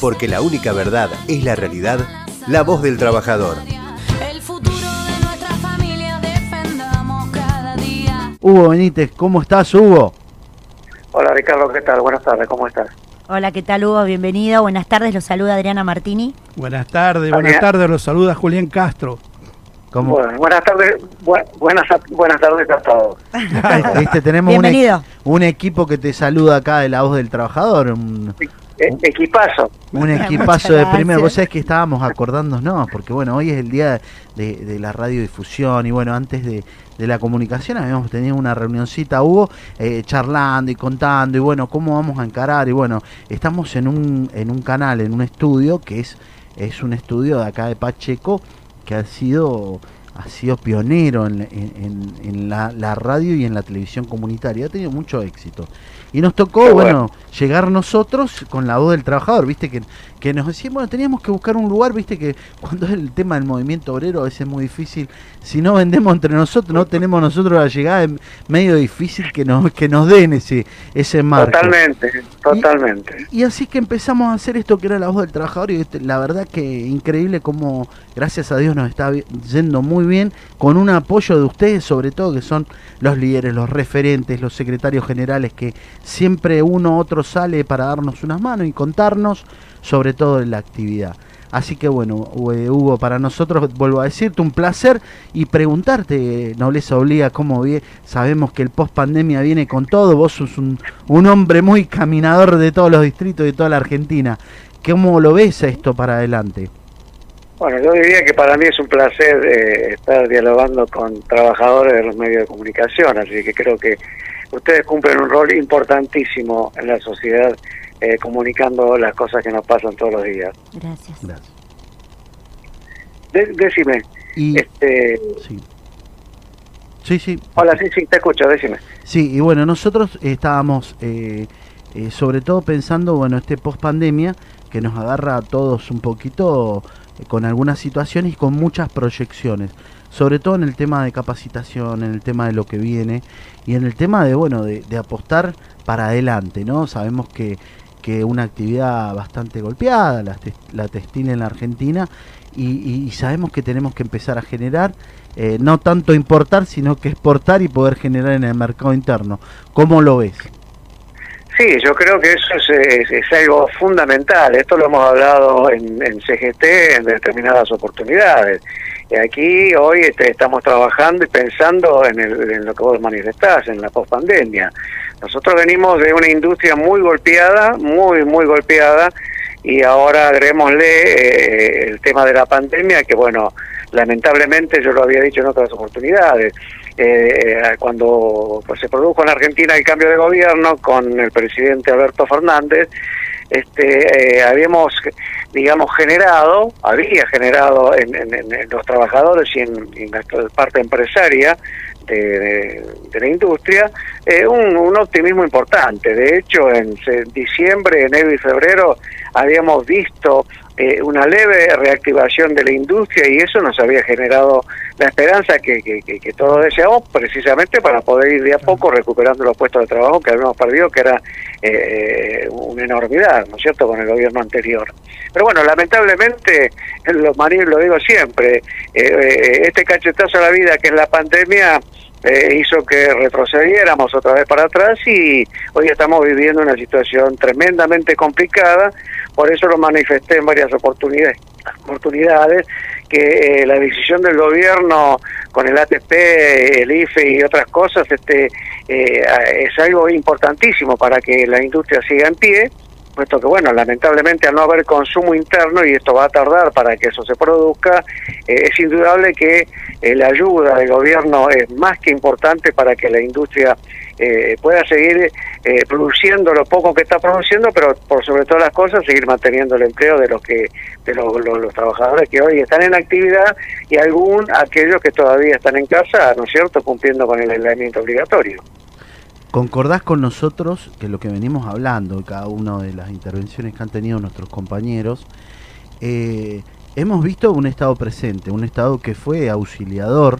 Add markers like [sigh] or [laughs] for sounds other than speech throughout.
porque la única verdad es la realidad, la voz del trabajador. El futuro de nuestra familia defendamos cada día. Hugo Benítez, ¿cómo estás, Hugo? Hola Ricardo, ¿qué tal? Buenas tardes, ¿cómo estás? Hola, ¿qué tal Hugo? Bienvenido. Buenas tardes, los saluda Adriana Martini. Buenas tardes, buenas tardes, los saluda Julián Castro. ¿Cómo? Bueno, buenas tardes, bu- buenas, buenas tardes a todos. Viste, tenemos un, e- Bienvenido. un equipo que te saluda acá de la voz del trabajador, un, E- equipazo. un equipazo de primera. gracias. Vos sabés que estábamos acordándonos, porque bueno, hoy es el día de, de la radiodifusión y bueno, antes de, de la comunicación habíamos tenido una reunioncita, Hugo, eh, charlando y contando y bueno, cómo vamos a encarar y bueno, estamos en un, en un canal, en un estudio que es, es un estudio de acá de Pacheco que ha sido ha sido pionero en, en- en- en la, la radio y en la televisión comunitaria, ha tenido mucho éxito. Y nos tocó, bueno, bueno. llegar nosotros con la voz del trabajador, viste, que, que nos decían, bueno, teníamos que buscar un lugar, viste, que cuando es el tema del movimiento obrero a veces es muy difícil, si no vendemos entre nosotros, no tenemos nosotros la llegada, es medio difícil que nos, que nos den ese, ese marco. Totalmente, totalmente. Y así que empezamos a hacer esto que era la voz del trabajador y este, la verdad que increíble como gracias a Dios nos está yendo muy bien con un apoyo de ustedes sobre todo que son los líderes, los referentes, los secretarios generales que siempre uno u otro sale para darnos unas manos y contarnos sobre todo de la actividad. Así que bueno, eh, Hugo, para nosotros, vuelvo a decirte, un placer y preguntarte, Nobleza Obliga, cómo vi, sabemos que el post pandemia viene con todo, vos sos un, un hombre muy caminador de todos los distritos de toda la Argentina. ¿Cómo lo ves esto para adelante? Bueno, yo diría que para mí es un placer eh, estar dialogando con trabajadores de los medios de comunicación, así que creo que ustedes cumplen un rol importantísimo en la sociedad eh, comunicando las cosas que nos pasan todos los días. Gracias. Gracias. De- decime, Y, este, sí. Sí, sí. hola, sí, sí, te escucho, decime. Sí, y bueno, nosotros estábamos eh, eh, sobre todo pensando, bueno, este post pandemia que nos agarra a todos un poquito eh, con algunas situaciones y con muchas proyecciones, sobre todo en el tema de capacitación, en el tema de lo que viene y en el tema de, bueno, de, apostar para adelante, ¿no? Sabemos que, que una actividad bastante golpeada, la, la textil en la Argentina, y sabemos que tenemos que empezar a generar, eh, no tanto importar, sino que exportar y poder generar en el mercado interno. ¿Cómo lo ves? Sí, yo creo que eso es, algo fundamental. Esto lo hemos hablado en, en CGT en determinadas oportunidades. Y aquí hoy este, estamos trabajando y pensando en, el- en lo que vos manifestás, en la pospandemia. Nosotros venimos de una industria muy golpeada, muy, muy golpeada, y ahora agreguémosle eh, el tema de la pandemia, que bueno, lamentablemente yo lo había dicho en otras oportunidades, eh, cuando pues, se produjo en Argentina el cambio de gobierno con el presidente Alberto Fernández, este, eh, habíamos, digamos, generado, había generado en, en- los trabajadores y en, en la parte empresaria de, la industria eh, un, un optimismo importante. De hecho, en diciembre, enero y febrero habíamos visto eh, una leve reactivación de la industria y eso nos había generado la esperanza que, que, que- que todos deseamos precisamente para poder ir de a poco recuperando los puestos de trabajo que habíamos perdido, que era eh, una enormidad, ¿no es cierto?, con el gobierno anterior. Pero bueno, lamentablemente, lo, lo digo siempre, eh, eh, este cachetazo a la vida que es la pandemia eh, hizo que retrocediéramos otra vez para atrás y hoy estamos viviendo una situación tremendamente complicada, por eso lo manifesté en varias oportunidades, oportunidades que eh, la decisión del gobierno con el ATP, el IFE y otras cosas este eh, es algo importantísimo para que la industria siga en pie puesto que, bueno, lamentablemente al no haber consumo interno, y esto va a tardar para que eso se produzca, eh, es indudable que eh, la ayuda del gobierno es más que importante para que la industria eh, pueda seguir eh, produciendo lo poco que está produciendo, pero por sobre todas las cosas seguir manteniendo el empleo de los que de los, los- trabajadores que hoy están en actividad y algún aquellos que todavía están en casa, ¿no es cierto?, cumpliendo con el aislamiento obligatorio. ¿Concordás con nosotros que lo que venimos hablando, cada una de las intervenciones que han tenido nuestros compañeros, eh, hemos visto un Estado presente, un Estado que fue auxiliador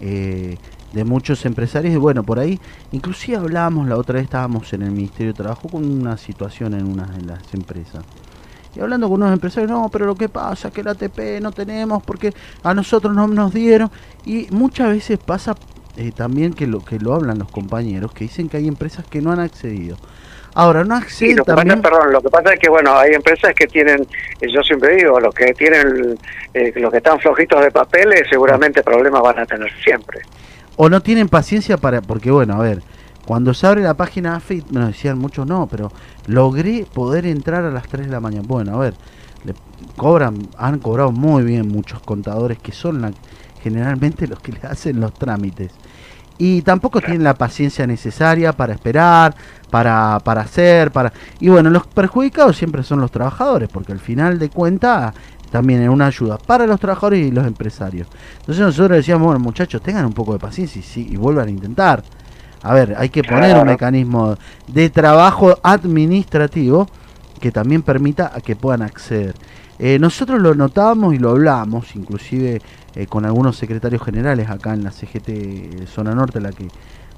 eh, de muchos empresarios y bueno, por ahí, inclusive hablábamos, la otra vez estábamos en el Ministerio de Trabajo con una situación en una de las empresas. Y hablando con unos empresarios, no, pero lo que pasa es que la ATP no tenemos porque a nosotros no nos dieron. Y muchas veces pasa eh, también que lo que lo hablan los compañeros, que dicen que hay empresas que no han accedido. Ahora, no Sí, acceden lo que, pasa, perdón, lo que pasa es que, bueno, hay empresas que tienen, eh, yo siempre digo, los que tienen, eh, los que están flojitos de papeles, seguramente problemas van a tener siempre. O no tienen paciencia para porque bueno a ver cuando se abre la página AFIT nos decían muchos no pero logré poder entrar a las 3 de la mañana. Bueno a ver le cobran han cobrado muy bien muchos contadores que son la- generalmente los que le hacen los trámites. Y tampoco tienen la paciencia necesaria para esperar para para hacer para y bueno los perjudicados siempre son los trabajadores porque al final de cuentas también es una ayuda para los trabajadores y los empresarios entonces nosotros decíamos, bueno, muchachos, tengan un poco de paciencia y, sí, y vuelvan a intentar. A ver, hay que poner un mecanismo de trabajo administrativo que también permita a que puedan acceder. Eh, nosotros lo notábamos y lo hablamos, inclusive eh, con algunos secretarios generales acá en la CGT Zona Norte, la que,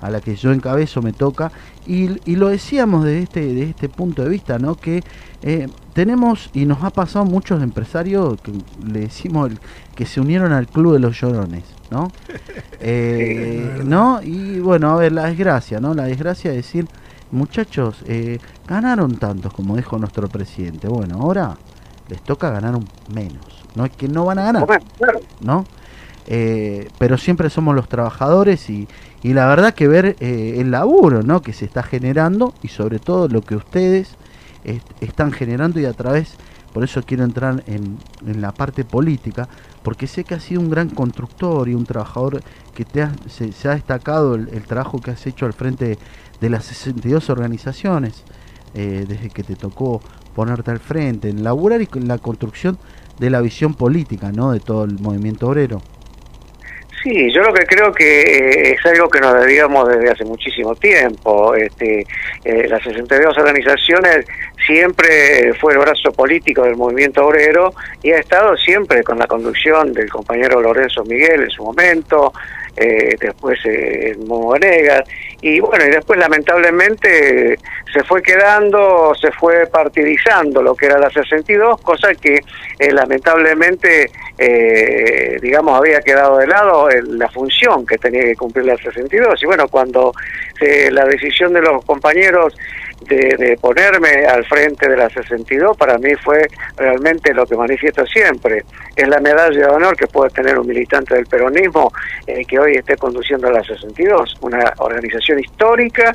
a la que yo encabezo, me toca, y, y lo decíamos desde este, de este punto de vista, ¿no? que eh, tenemos, y nos ha pasado muchos empresarios, que le decimos el- que se unieron al club de los llorones, ¿no? [laughs] Eh, ¿no? Y bueno, a ver, la desgracia, ¿no? La desgracia de decir, muchachos, eh, ganaron tantos, como dijo nuestro presidente. Bueno, ahora les toca ganar un menos. No es que no van a ganar. ¿no? Eh, pero siempre somos los trabajadores y, y la verdad que ver eh, el laburo ¿no? que se está generando y sobre todo lo que ustedes est- están generando y a través, por eso quiero entrar en, en la parte política, porque sé que has sido un gran constructor y un trabajador que te ha- se, ha destacado el, el trabajo que has hecho al frente de las 62 organizaciones, eh, desde que te tocó ponerte al frente, en laburar y con la construcción de la visión política ¿no? de todo el movimiento obrero. Sí, yo lo que creo que eh, es algo que nos debíamos desde hace muchísimo tiempo. Este, eh, las 62 organizaciones siempre fue el brazo político del movimiento obrero y ha estado siempre con la conducción del compañero Lorenzo Miguel en su momento, eh, después eh, Momo Venegas, y bueno, y después lamentablemente se fue quedando, se fue partidizando lo que era la 62, cosa que eh, lamentablemente, eh, digamos, había quedado de lado en la función que tenía que cumplir la 62. Y bueno, cuando eh, la decisión de los compañeros de, de ponerme al frente de la 62 para mí fue realmente lo que manifiesto siempre. Es la medalla de honor que puede tener un militante del peronismo eh, que hoy esté conduciendo la 62, una organización histórica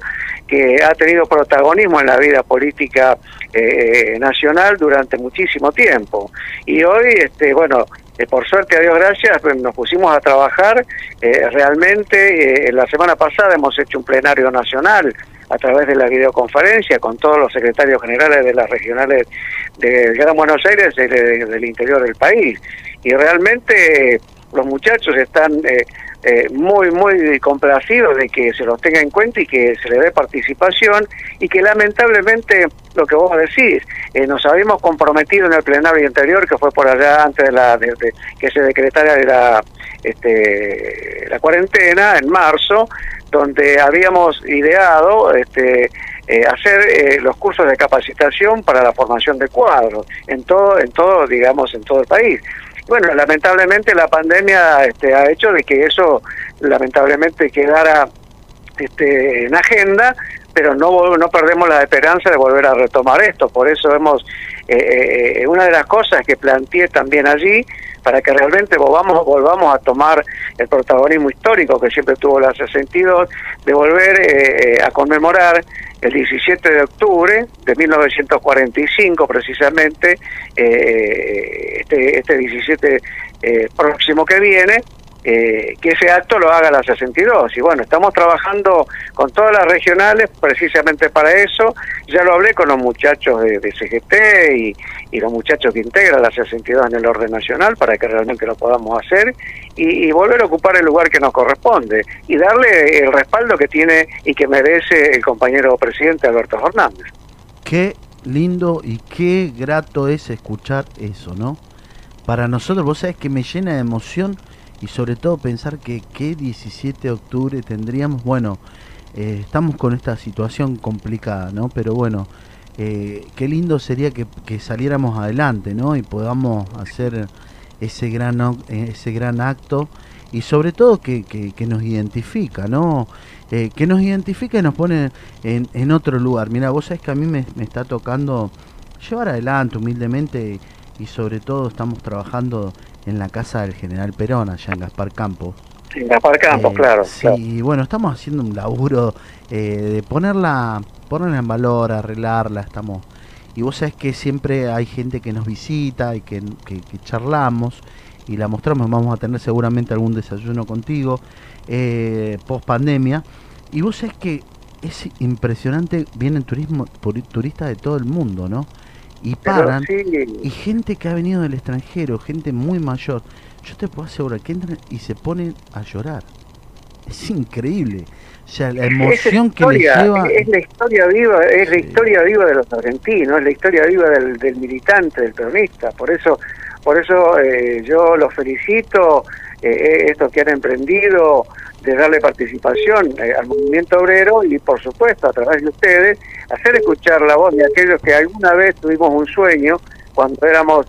que ha tenido protagonismo en la vida política eh, nacional durante muchísimo tiempo. Y hoy, este, bueno, eh, por suerte, a Dios gracias, pues, nos pusimos a trabajar. eh, realmente, eh, la semana pasada hemos hecho un plenario nacional a través de la videoconferencia con todos los secretarios generales de las regionales del Gran Buenos Aires y de- del interior del país. Y realmente eh, los muchachos están eh, eh, muy, muy complacidos de que se los tenga en cuenta y que se le dé participación y que lamentablemente lo que vos decís, eh, nos habíamos comprometido en el plenario anterior que fue por allá antes de la de- de- que se decretara la, este, la cuarentena en marzo, donde habíamos ideado este, eh, hacer eh, los cursos de capacitación para la formación de cuadros en todo, en todo, digamos, en todo el país. Bueno, lamentablemente la pandemia este, ha hecho de que eso lamentablemente quedara este, en agenda, pero no, no perdemos la esperanza de volver a retomar esto. Por eso hemos, eh, eh, una de las cosas que planteé también allí, para que realmente volvamos, volvamos a tomar el protagonismo histórico que siempre tuvo la 62, de volver eh, eh, a conmemorar el 17 de octubre de 1945 precisamente, eh, este, este 17 eh, próximo que viene, eh, que ese acto lo haga la 62. Y bueno, estamos trabajando con todas las regionales precisamente para eso. Ya lo hablé con los muchachos de, de CGT y, los muchachos que integran la 62 en el orden nacional para que realmente lo podamos hacer y, y volver a ocupar el lugar que nos corresponde y darle el respaldo que tiene y que merece el compañero presidente Alberto Fernández. Qué lindo y qué grato es escuchar eso, ¿no? Para nosotros, vos sabés que me llena de emoción y sobre todo pensar que qué 17 de octubre tendríamos, bueno, eh, estamos con esta situación complicada, ¿no? Pero bueno, eh, qué lindo sería que, saliéramos adelante, ¿no? Y podamos hacer ese gran, eh, ese gran acto y sobre todo que, que- nos identifica, ¿no? Que nos identifica y nos pone en, en otro lugar. Mira, vos sabés que a mí me, me está tocando llevar adelante humildemente y sobre todo estamos trabajando en la casa del general Perón, allá en Gaspar Campos. En Gaspar Campos, Eh, claro. Sí, claro. y bueno, estamos haciendo un laburo eh, de ponerla, ponerla en valor, arreglarla, estamos... Y vos sabés que siempre hay gente que nos visita y que, que- que charlamos y la mostramos, vamos a tener seguramente algún desayuno contigo, eh, post pandemia. Y vos sabés que es impresionante, vienen turismo, turistas de todo el mundo, ¿no? Y paran, sí, y gente que ha venido del extranjero, gente muy mayor, yo te puedo asegurar que entran y se ponen a llorar. Es increíble. O sea, la emoción que les lleva. Es la historia viva, es la historia viva de los argentinos, es la historia viva del, del militante, del peronista. Por eso, por eso eh, yo los felicito, eh, estos que han emprendido de darle participación eh, al movimiento obrero y por supuesto a través de ustedes hacer escuchar la voz de aquellos que alguna vez tuvimos un sueño cuando éramos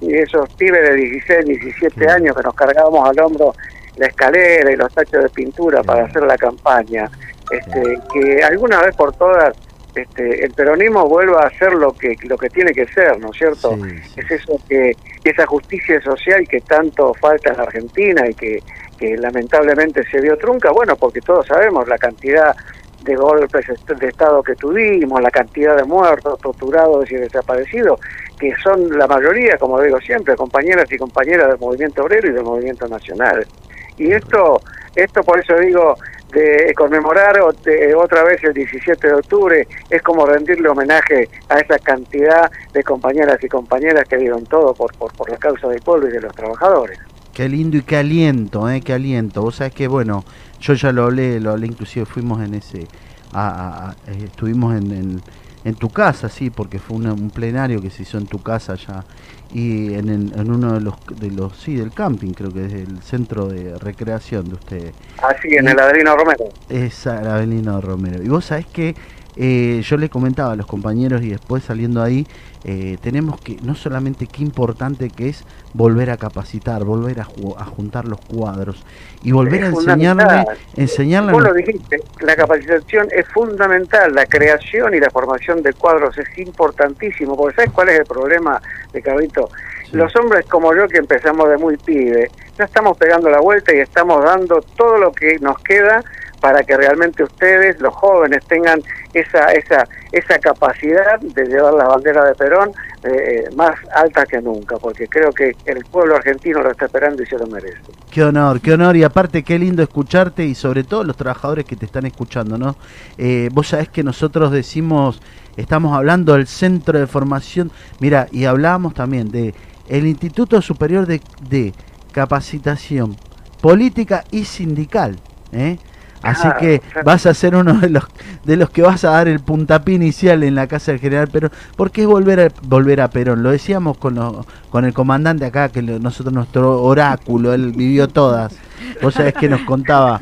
esos pibes de 16, 17 Sí. años que nos cargábamos al hombro la escalera y los tachos de pintura para hacer la campaña, este, que alguna vez por todas este, el peronismo vuelva a ser lo que lo que tiene que ser, ¿no es cierto? Sí, sí. Es eso que esa justicia social que tanto falta en la Argentina y que, que lamentablemente se vio trunca, bueno, porque todos sabemos la cantidad de golpes de Estado que tuvimos, la cantidad de muertos, torturados y desaparecidos, que son la mayoría, como digo siempre, compañeras y compañeras del movimiento obrero y del movimiento nacional. Y esto, esto por eso digo, de conmemorar otra vez el 17 de octubre es como rendirle homenaje a esa cantidad de compañeras y compañeras que dieron todo por, por, por la causa del pueblo y de los trabajadores. Qué lindo y qué aliento, eh, qué aliento. Vos sabés que, bueno, yo ya lo hablé, lo hablé, inclusive fuimos en ese, a- a- a- eh, estuvimos en, en, en tu casa, sí, porque fue una- un plenario que se hizo en tu casa ya, y en, en- en uno de los, de los, sí, del camping, creo que es el centro de recreación de ustedes. Así en Y- el Adrino Romero. Esa, la Avelino Romero. Y vos sabés que eh, yo le comentaba a los compañeros y después saliendo ahí, eh, tenemos que, no solamente qué importante que es volver a capacitar, volver a, ju- a juntar los cuadros y volver Es a enseñarle, enseñarle Vos lo dijiste, la capacitación es fundamental, la creación y la formación de cuadros es importantísimo, porque ¿sabes cuál es el problema de Carlito? Sí. Los hombres como yo que empezamos de muy pibe, ya estamos pegando la vuelta y estamos dando todo lo que nos queda para que realmente ustedes, los jóvenes, tengan esa esa esa capacidad de llevar la bandera de Perón eh, más alta que nunca, porque creo que el pueblo argentino lo está esperando y se lo merece. Qué honor, qué honor y aparte qué lindo escucharte y sobre todo los trabajadores que te están escuchando, ¿no? Eh, vos sabés que nosotros decimos, estamos hablando del centro de formación, mira, y hablábamos también de el Instituto Superior de, de Capacitación Política y Sindical, ¿eh? Así que claro. vas a ser uno de los de los que vas a dar el puntapié inicial en la casa del general Perón, porque es volver a, volver a Perón. Lo decíamos con, lo- con el comandante acá, que lo- nosotros nuestro oráculo, él vivió todas. Vos sabés que nos contaba,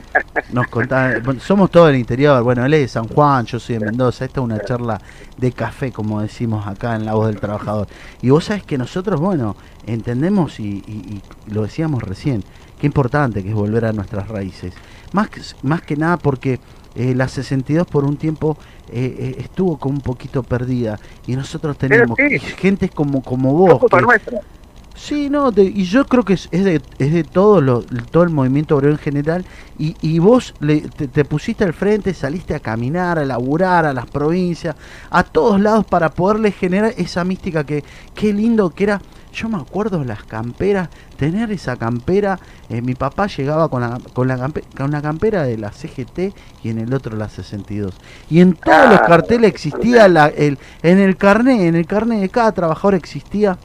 nos contaba, somos todo del interior, bueno, él es de San Juan, yo soy de Mendoza, esta es una charla de café, como decimos acá en La Voz del Trabajador. Y vos sabés que nosotros, bueno, entendemos y, y- y lo decíamos recién, qué importante que es volver a nuestras raíces. Más que, más que nada porque eh, la 62 por un tiempo eh, eh, estuvo como un poquito perdida y nosotros tenemos sí. gente como, como No vos. culpa que- nuestra. Sí, no, de- y yo creo que es, es de, es de todo, lo, todo el movimiento obrero en general. Y, y vos le- te, te pusiste al frente, saliste a caminar, a laburar, a las provincias, a todos lados para poderle generar esa mística que, qué lindo que era. Yo me acuerdo las camperas, tener esa campera. eh, mi papá llegaba con, la, con, la campe- con una campera de la CGT y en el otro la 62. Y en todos los Ah, carteles existía la, el, en el carnet, en el carnet de cada trabajador existía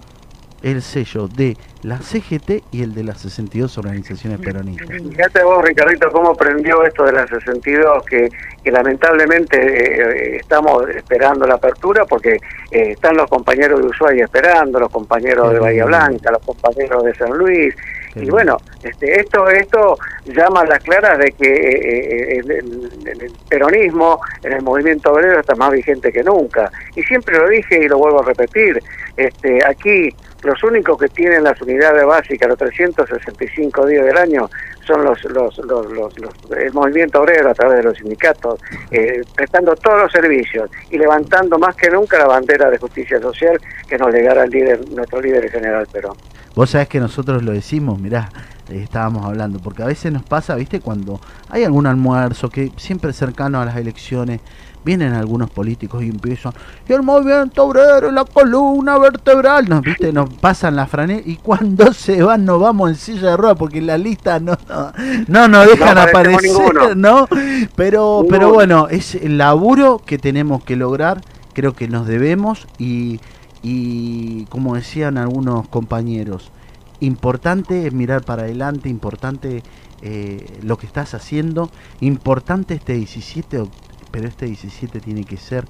el sello de la CGT y el de las 62 organizaciones peronistas. Fíjate vos, Ricardito, cómo prendió esto de la 62, que, que lamentablemente eh, estamos esperando la apertura porque eh, están los compañeros de Ushuaia esperando, los compañeros de Bahía Blanca, los compañeros de San Luis, Y bueno, este, esto esto llama a las claras de que eh, eh, el peronismo en el movimiento obrero está más vigente que nunca. Y siempre lo dije y lo vuelvo a repetir, este, aquí los únicos que tienen las unidades básicas, los 365 días del año, son los, los, los, los- los- el movimiento obrero a través de los sindicatos, eh, prestando todos los servicios y levantando más que nunca la bandera de justicia social que nos legara el líder, nuestro líder general Perón. Vos sabés que nosotros lo decimos, mirá, eh, estábamos hablando, porque a veces nos pasa, viste, cuando hay algún almuerzo que siempre cercano a las elecciones, vienen algunos políticos y empiezan, y el movimiento obrero, la columna vertebral, nos, viste, nos pasan la franela, y cuando [laughs] se van nos vamos en silla de ruedas, porque la lista no, no, no nos dejan No aparecer, ninguno. [laughs] ¿no? Pero, pero bueno, es el laburo que tenemos que lograr, creo que nos debemos, y, y como decían algunos compañeros, importante es mirar para adelante, importante eh, lo que estás haciendo, importante este 17, de oct- pero este 17 tiene que ser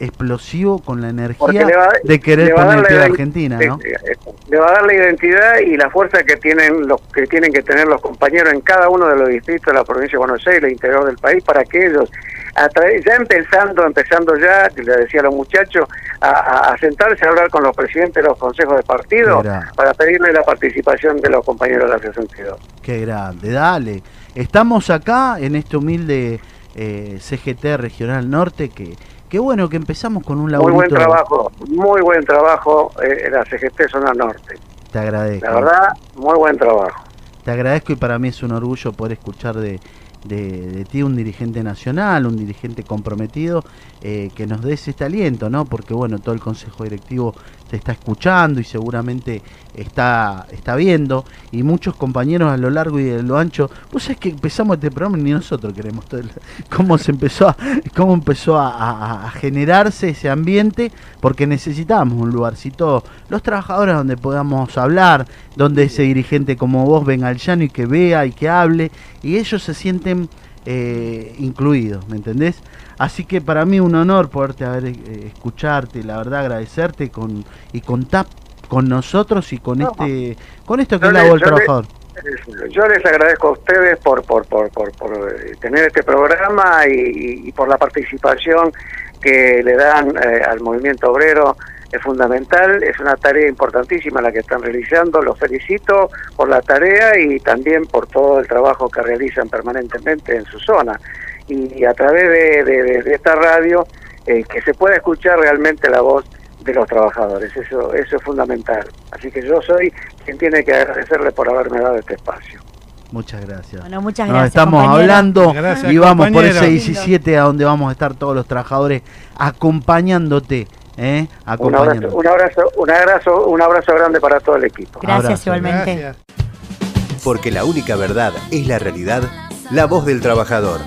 explosivo con la energía va- de querer pie la a ident- Argentina, ¿no? Eh, eh, Le va a dar la identidad y la fuerza que tienen los que tienen que tener los compañeros en cada uno de los distritos de la provincia de Buenos Aires, el interior del país, para que ellos, a ya empezando, empezando ya, le decía a los muchachos, a, sentarse a hablar con los presidentes de los consejos de partido para pedirle la participación de los compañeros de la 62. Qué grande, dale. Estamos acá en este humilde eh, CGT Regional Norte que, qué bueno que empezamos con un Muy laburito. buen trabajo, muy buen trabajo eh, en la CGT Zona Norte. Te agradezco. La verdad, muy buen trabajo. Te agradezco y para mí es un orgullo poder escuchar de, de, de ti un dirigente nacional, un dirigente comprometido, eh, que nos des este aliento, ¿no? Porque bueno, todo el consejo directivo te está escuchando y seguramente está, está viendo, y muchos compañeros a lo largo y de lo ancho, vos sabés que empezamos este programa ni nosotros queremos todo [laughs] cómo se empezó a, cómo empezó a, a- a generarse ese ambiente, porque necesitamos un lugarcito, los trabajadores donde podamos hablar, donde ese dirigente como vos venga al llano y que vea y que hable, y ellos se sienten eh, incluidos, ¿me entendés? Así que para mí un honor poderte haber eh, escucharte, la verdad agradecerte con y contar con nosotros y con No. este con esto que es la voz del trabajador. Yo les agradezco a ustedes por, por, por, por, por, eh, tener este programa y por la participación que le dan eh, al movimiento obrero. Es fundamental, es una tarea importantísima la que están realizando. Los felicito por la tarea y también por todo el trabajo que realizan permanentemente en su zona. Y a través de, esta radio, eh, que se pueda escuchar realmente la voz de los trabajadores. Eso, eso es fundamental. Así que yo soy quien tiene que agradecerle por haberme dado este espacio. Muchas gracias. Bueno, muchas Nos gracias. estamos compañero. hablando Gracias, y vamos por ese 17 a donde vamos a estar todos los trabajadores acompañándote, ¿eh? Un abrazo, un abrazo, un abrazo, un abrazo grande para todo el equipo. Gracias Abrazo. igualmente. Gracias. Porque la única verdad es la realidad, la voz del trabajador.